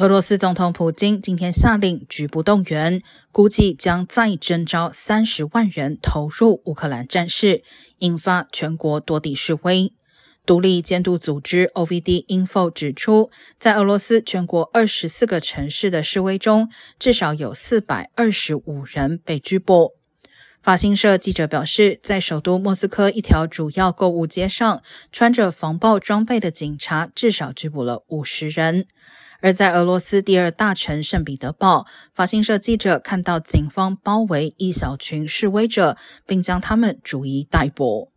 俄罗斯总统普京今天下令局部动员，估计将再征召三十万人投入乌克兰战事，引发全国多地示威。独立监督组织 OVD Info 指出，在俄罗斯全国二十四个城市的示威中，至少有四百二十五人被拘捕。法新社记者表示，在首都莫斯科一条主要购物街上，穿着防暴装备的警察至少拘捕了五十人。而在俄罗斯第二大城圣彼得堡，法新社记者看到警方包围一小群示威者，并将他们逐一逮捕。